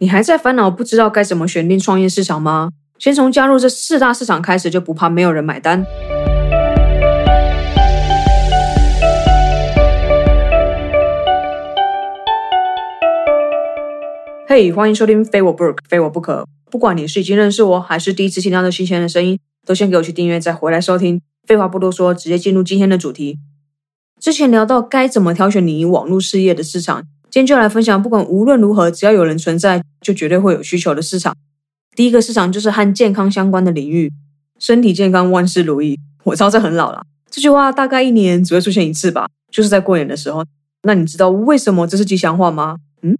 你还在烦恼不知道该怎么选定创业市场吗？先从加入这四大市场开始，就不怕没有人买单。嘿，欢迎收听《非我不可》，非我不可。不管你是已经认识我，还是第一次听到这新鲜的声音，都先给我去订阅，再回来收听。废话不多说，直接进入今天的主题。之前聊到该怎么挑选你网络事业的市场。今天就来分享，不管无论如何，只要有人存在，就绝对会有需求的市场。第一个市场就是和健康相关的领域，身体健康万事如意。我知道这很老了，这句话大概一年只会出现一次吧，就是在过年的时候。那你知道为什么这是吉祥话吗？嗯，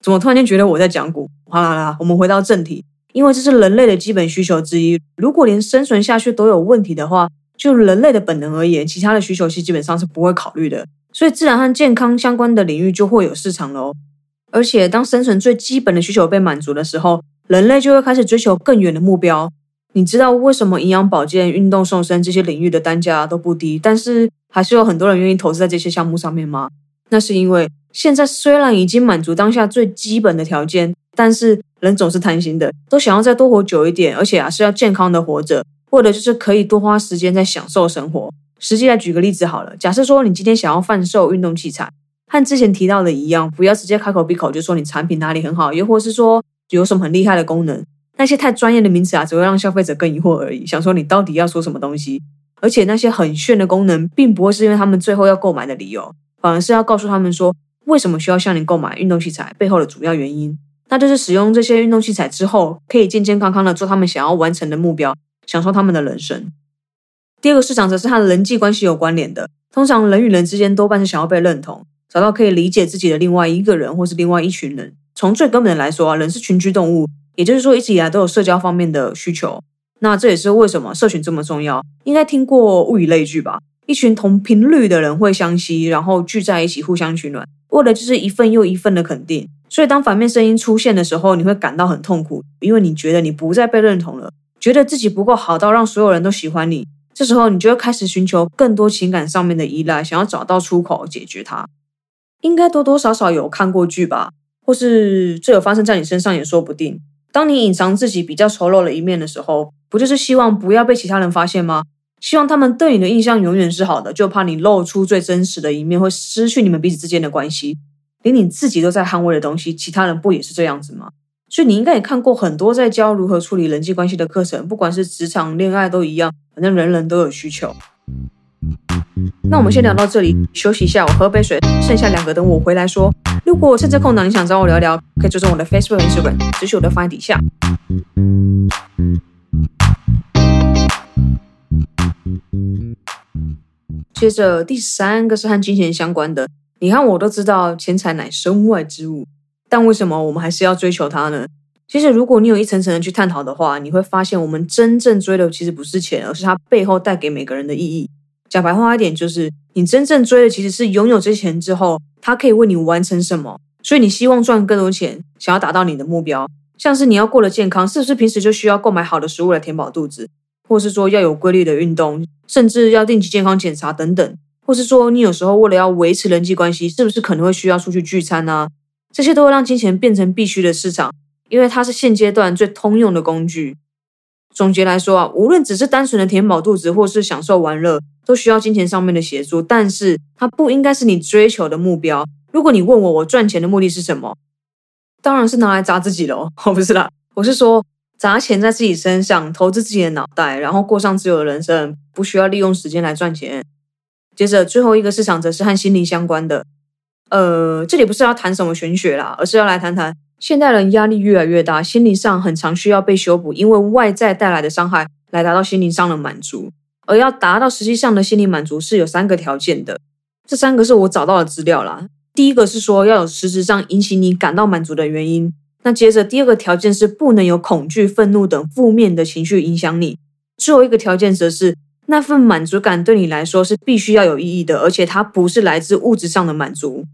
怎么突然间觉得我在讲古？好啦啦，我们回到正题，因为这是人类的基本需求之一。如果连生存下去都有问题的话，就人类的本能而言，其他的需求是基本上是不会考虑的。所以，自然和健康相关的领域就会有市场了哦。而且，当生存最基本的需求被满足的时候，人类就会开始追求更远的目标。你知道为什么营养保健、运动瘦身这些领域的单价都不低，但是还是有很多人愿意投资在这些项目上面吗？那是因为现在虽然已经满足当下最基本的条件，但是人总是贪心的，都想要再多活久一点，而且啊是要健康的活着，或者就是可以多花时间在享受生活。实际来举个例子好了，假设说你今天想要贩售运动器材，和之前提到的一样，不要直接开口闭口就说你产品哪里很好，又或是说有什么很厉害的功能，那些太专业的名词啊，只会让消费者更疑惑而已，想说你到底要说什么东西。而且那些很炫的功能，并不会是因为他们最后要购买的理由，反而是要告诉他们说为什么需要向你购买运动器材背后的主要原因，那就是使用这些运动器材之后，可以健健康康的做他们想要完成的目标，享受他们的人生。第二个市场则是和人际关系有关联的。通常人与人之间多半是想要被认同，找到可以理解自己的另外一个人，或是另外一群人。从最根本的来说啊，人是群居动物，也就是说一直以来都有社交方面的需求。那这也是为什么社群这么重要。应该听过物以类聚吧？一群同频率的人会相吸，然后聚在一起互相取暖，为的就是一份又一份的肯定。所以当反面声音出现的时候，你会感到很痛苦，因为你觉得你不再被认同了，觉得自己不够好到让所有人都喜欢你。这时候，你就会开始寻求更多情感上面的依赖，想要找到出口解决它。应该多多少少有看过剧吧，或是这有发生在你身上也说不定。当你隐藏自己比较丑陋的一面的时候，不就是希望不要被其他人发现吗？希望他们对你的印象永远是好的，就怕你露出最真实的一面，会失去你们彼此之间的关系。连你自己都在捍卫的东西，其他人不也是这样子吗？所以你应该也看过很多在教如何处理人际关系的课程，不管是职场、恋爱都一样，反正人人都有需求。那我们先聊到这里，休息一下，我喝杯水，剩下两个等我回来说。如果趁这空档你想找我聊聊，可以追踪我的 Facebook、Instagram，资讯我的放在底下。接着第三个是和金钱相关的，你看我都知道，钱财乃身外之物。但为什么我们还是要追求它呢？其实，如果你有一层层的去探讨的话，你会发现，我们真正追的其实不是钱，而是它背后带给每个人的意义。讲白话一点，就是你真正追的其实是拥有这些钱之后，它可以为你完成什么。所以，你希望赚更多钱，想要达到你的目标，像是你要过得健康，是不是平时就需要购买好的食物来填饱肚子，或是说要有规律的运动，甚至要定期健康检查等等，或是说你有时候为了要维持人际关系，是不是可能会需要出去聚餐呢？这些都会让金钱变成必须的市场，因为它是现阶段最通用的工具。总结来说啊，无论只是单纯的填饱肚子，或是享受玩乐，都需要金钱上面的协助。但是它不应该是你追求的目标。如果你问我，我赚钱的目的是什么？当然是拿来砸自己喽！哦，不是啦，我是说砸钱在自己身上，投资自己的脑袋，然后过上自由的人生，不需要利用时间来赚钱。接着最后一个市场则是和心灵相关的。呃，这里不是要谈什么玄学啦，而是要来谈谈现代人压力越来越大，心理上很常需要被修补，因为外在带来的伤害来达到心灵上的满足。而要达到实际上的心理满足是有三个条件的，这三个是我找到的资料啦。第一个是说要有实质上引起你感到满足的原因，那接着第二个条件是不能有恐惧、愤怒等负面的情绪影响你，最后一个条件则是那份满足感对你来说是必须要有意义的，而且它不是来自物质上的满足。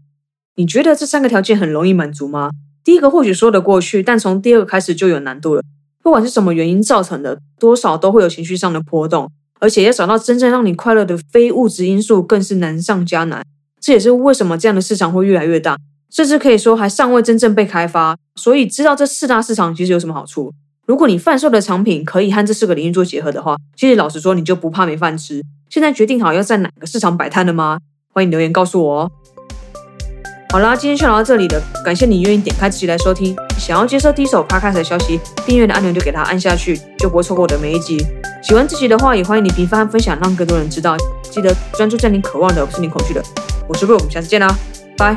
你觉得这三个条件很容易满足吗？第一个或许说得过去，但从第二个开始就有难度了。不管是什么原因造成的，多少都会有情绪上的波动，而且要找到真正让你快乐的非物质因素，更是难上加难。这也是为什么这样的市场会越来越大，甚至可以说还尚未真正被开发。所以，知道这四大市场其实有什么好处？如果你贩售的产品可以和这四个领域做结合的话，其实老实说，你就不怕没饭吃。现在决定好要在哪个市场摆摊了吗？欢迎留言告诉我哦。好啦，今天就聊到这里了，感谢你愿意点开自己来收听。想要接收第一手 Podcast 的消息，订阅的按钮就给它按下去，就不会错过我的每一集。喜欢自己的话，也欢迎你评分分享，让更多人知道。记得专注在你渴望的，不是你恐惧的。我是瑞我们下次见啦，拜。